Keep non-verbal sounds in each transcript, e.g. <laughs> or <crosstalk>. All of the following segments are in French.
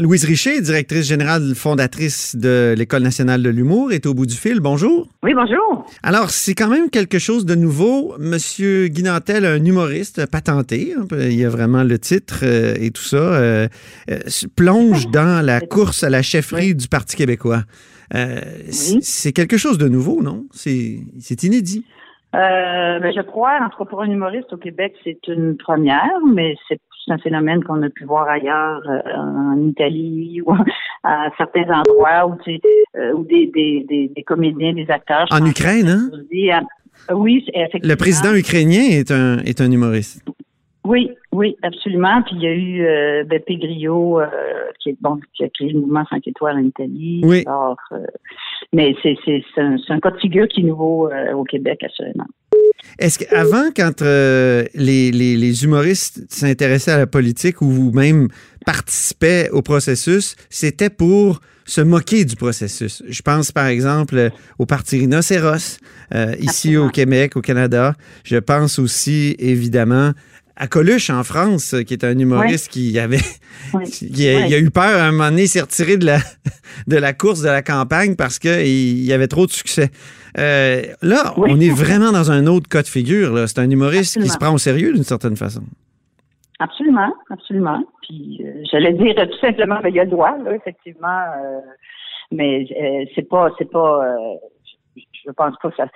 Louise Richer, directrice générale fondatrice de l'École nationale de l'humour, est au bout du fil. Bonjour. Oui, bonjour. Alors, c'est quand même quelque chose de nouveau. Monsieur Guinantel, un humoriste patenté, hein, il y a vraiment le titre euh, et tout ça, euh, euh, plonge dans la course à la chefferie du Parti québécois. C'est quelque chose de nouveau, non? C'est inédit. Ben, je crois, en tout cas pour un humoriste au Québec, c'est une première, mais c'est c'est un phénomène qu'on a pu voir ailleurs, euh, en Italie <laughs> ou à certains endroits où, euh, où des, des, des, comédiens, des acteurs. En Ukraine, hein? Euh, oui, effectivement. Le président ukrainien est un, est un humoriste. Oui, oui, absolument. Puis il y a eu euh, Beppe Grillo, qui, est, bon, qui a créé le mouvement 5 étoiles en Italie. Oui. mais c'est, un, c'est un cas de figure qui est nouveau au Québec, assurément. Est-ce qu'avant, quand euh, les, les, humoristes s'intéressaient à la politique ou même participaient au processus, c'était pour se moquer du processus. Je pense par exemple au Parti Rhinocéros, euh, ici au Québec, au Canada. Je pense aussi évidemment à Coluche en France, qui est un humoriste qui avait <laughs> <laughs> qui a, eu peur à un moment donné, s'est retiré de la, <laughs> de la course de la campagne parce qu'il y avait trop de succès. Euh, là, on est vraiment dans un autre cas de figure. C'est un humoriste qui se prend au sérieux d'une certaine façon. Absolument, absolument. Puis euh, j'allais dire tout simplement, il y a le droit, là, effectivement. Euh, mais c'est pas, c'est pas je pense pas que ça.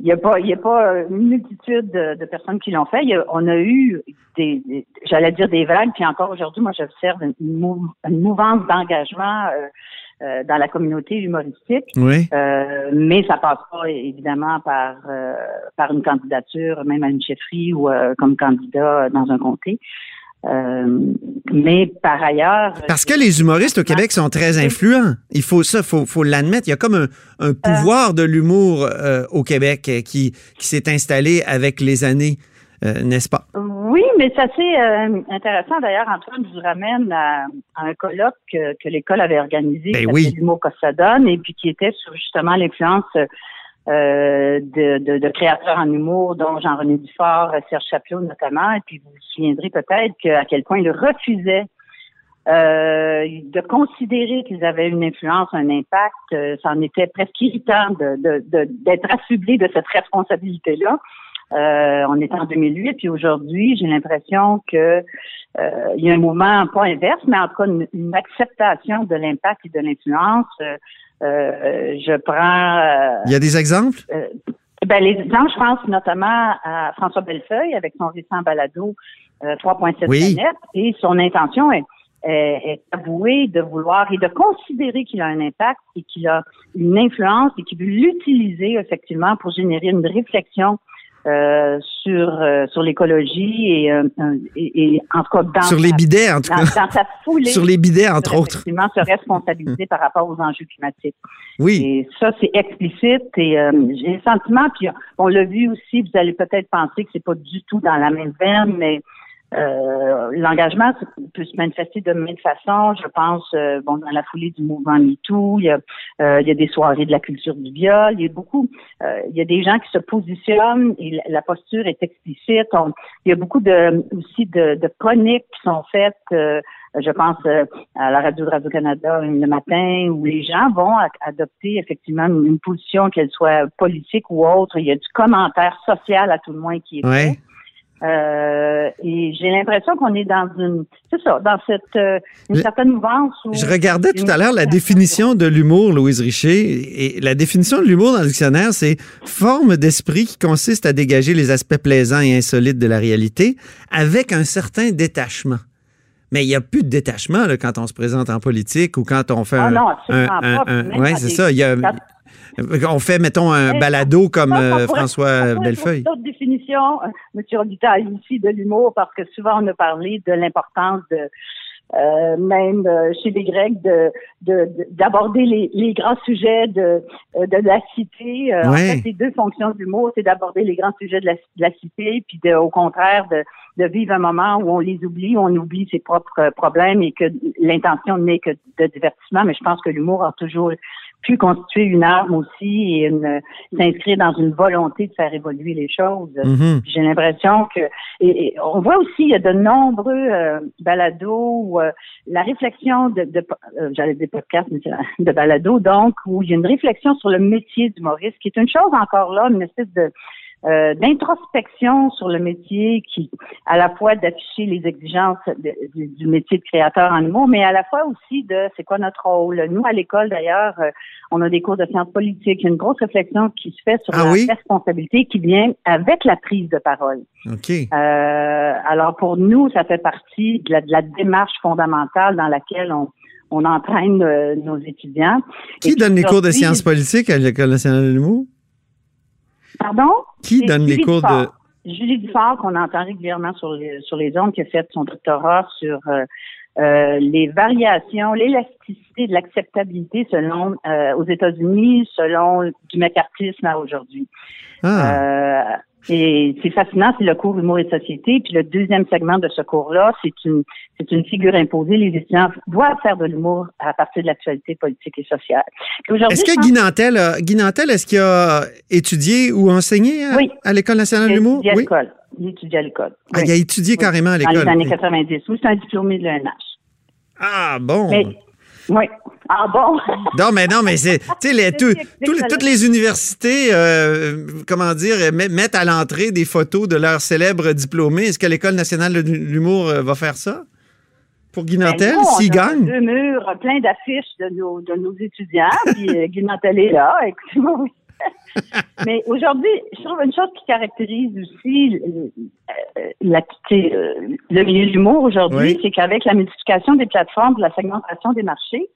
Il n'y a pas, il y a pas une multitude de, personnes qui l'ont fait. on a eu des, j'allais dire des vagues, puis encore aujourd'hui, moi, j'observe une, une, mouvance d'engagement. Euh, euh, dans la communauté humoristique, oui. euh, mais ça passe pas évidemment par euh, par une candidature, même à une chefferie ou comme candidat dans un comté. Euh, mais par ailleurs. Parce que les humoristes au Québec sont très influents. Il faut ça, faut, faut l'admettre. Il y a comme un, un euh. pouvoir de l'humour euh, au Québec qui, qui s'est installé avec les années, n'est-ce pas? Oui, mais c'est assez intéressant. D'ailleurs, Antoine, vous ramène à, un colloque que, que l'école avait organisé, ben oui. l'humour que ça donne, et puis qui était sur justement l'influence euh, de, de, de, créateurs en humour, dont Jean-René Dufort, Serge Chaplot notamment. Et puis vous vous souviendrez peut-être à quel point ils refusaient euh, de considérer qu'ils avaient une influence, un impact. Euh, ça en était presque irritant d'être de, de, de cette responsabilité-là. Euh, on est en 2008, puis aujourd'hui, j'ai l'impression que euh, il y a un mouvement pas inverse, mais en tout cas une, acceptation de l'impact et de l'influence. Euh, je prends. il y a des exemples? ben, les exemples, je pense notamment à François Bellefeuille avec son récent balado 3.7 oui. et son intention est, est, avouée de vouloir et de considérer qu'il a un impact et qu'il a une influence et qu'il veut l'utiliser effectivement pour générer une réflexion euh, sur euh, sur l'écologie et, euh, et, et, en tout cas dans sur les bidets en tout cas. dans, sa foulée. Sur les bidets entre autres. effectivement se responsabiliser par rapport aux enjeux climatiques. Oui. Et ça c'est explicite et j'ai le sentiment puis on l'a vu aussi vous allez peut-être penser que c'est pas du tout dans la même veine mais euh, l'engagement peut se manifester de mille façons. Je pense, euh, bon, dans la foulée du mouvement MeToo, il y a, euh, il y a des soirées de la culture du viol. Il y a beaucoup, il y a des gens qui se positionnent et la, posture est explicite. il y a beaucoup de aussi de, de chroniques qui sont faites. je pense à la radio de Radio-Canada le matin où les gens vont adopter effectivement une, position, qu'elle soit politique ou autre. Il y a du commentaire social à tout le moins qui est fait. Euh, et j'ai l'impression qu'on est dans une, c'est ça, dans cette euh, une certaine mouvance. je regardais tout à l'heure la définition de l'humour, Louise Richer, et la définition de l'humour dans le dictionnaire, c'est forme d'esprit qui consiste à dégager les aspects plaisants et insolites de la réalité avec un certain détachement. Mais il n'y a plus de détachement là, quand on se présente en politique ou quand on fait ah un. Non, absolument pas. Oui, c'est ça. Il y a, on fait, mettons, un balado comme euh, François Bellefeuille. D'autres définitions, euh, M. Auditeur, ici, de l'humour, parce que souvent on a parlé de l'importance de euh, même chez les Grecs de d'aborder les, les, grands sujets de de la cité. En fait, les deux fonctions de l'humour, c'est d'aborder les grands sujets de la, de la cité, puis de, au contraire de, de vivre un moment où on les oublie, où on oublie ses propres problèmes et que l'intention n'est que de divertissement. Mais je pense que l'humour a toujours pu constituer une arme aussi et s'inscrire dans une volonté de faire évoluer les choses. Mhm. J'ai l'impression que et, on voit aussi il y a de nombreux euh, balados où euh, la réflexion de, de euh, j'allais dire podcast mais de balado donc où il y a une réflexion sur le métier d'humoriste qui est une chose encore là une espèce de euh, d'introspection sur le métier qui, à la fois d'afficher les exigences du, métier de créateur en humour, mais à la fois aussi de c'est quoi notre rôle. Nous, à l'école, d'ailleurs, euh, on a des cours de sciences politiques. Il y a une grosse réflexion qui se fait sur ah la responsabilité qui vient avec la prise de parole. OK. Euh, alors, pour nous, ça fait partie de la, de la démarche fondamentale dans laquelle on, on entraîne nos étudiants. Qui donne les cours de sciences politiques à l'École nationale de l'humour? Pardon? Qui donne les cours de. Julie Dufort, qu'on entend régulièrement sur les, sur les ondes, qui a fait son doctorat sur euh, euh, les variations, l'élasticité de l'acceptabilité selon euh, aux États-Unis, selon du mécartisme à aujourd'hui. Ah. Et c'est fascinant, c'est le cours Humour et Société. Puis le deuxième segment de ce cours-là, c'est une c'est une figure imposée. Les étudiants doivent faire de l'humour à partir de l'actualité politique et sociale. Est-ce que Guy Nantel, Guy Nantel, est-ce qu'il a étudié ou enseigné à, l'École nationale de l'humour? Oui. Il a étudié à l'école. Ah, il a étudié carrément à l'école. Dans les années 90. Oui, c'est un diplômé de l'ENH. Ah, bon. Oui. Ah bon? <laughs> non, mais non, mais c'est. Tu sais, toutes les universités, euh, comment dire, mettent à l'entrée des photos de leurs célèbres diplômés. Est-ce que l'École nationale de l'humour euh, va faire ça? Pour Guy Nantel, ben s'il gagne? deux murs plein d'affiches de nos, de nos étudiants, puis euh, Guy Nantel est là. <laughs> Écoutez-moi, <laughs> Mais aujourd'hui, je trouve une chose qui caractérise aussi la, le milieu de l'humour aujourd'hui, c'est qu'avec la multiplication des plateformes, la segmentation des marchés,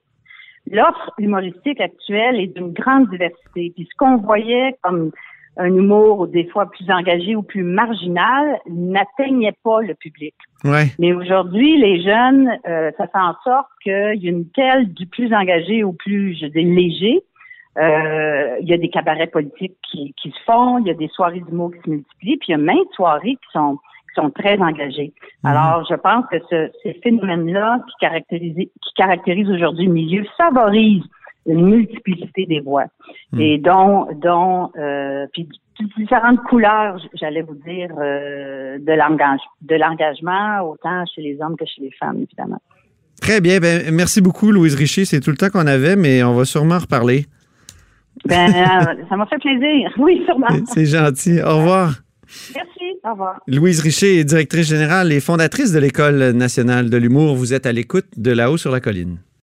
l'offre humoristique actuelle est d'une grande diversité. Puis ce qu'on voyait comme un humour des fois plus engagé ou plus marginal n'atteignait pas le public. Mais aujourd'hui, les jeunes, euh, ça fait en sorte qu'il y a une telle du plus engagé au plus, je dis, léger. Euh, il y a des cabarets politiques qui, qui se font, il y a des soirées d'humour qui se multiplient, puis il y a maintes soirées qui sont sont très engagés. Mhm. Alors, je pense que ce, ces phénomènes-là qui caractérisent, qui caractérisent aujourd'hui le milieu favorisent une multiplicité des voix mhm. et dont, dont euh, puis différentes couleurs, j'allais vous dire, euh, de l'engagement, autant chez les hommes que chez les femmes, évidemment. Très bien. Ben, merci beaucoup, Louise Richer. C'est tout le temps qu'on avait, mais on va sûrement reparler. Ben, euh, ça m'a fait plaisir. <laughs> Oui, sûrement. C'est gentil. Au revoir. Merci. Au revoir. Louise Richer est directrice générale et fondatrice de l'École nationale de l'humour. Vous êtes à l'écoute de là-haut sur la colline.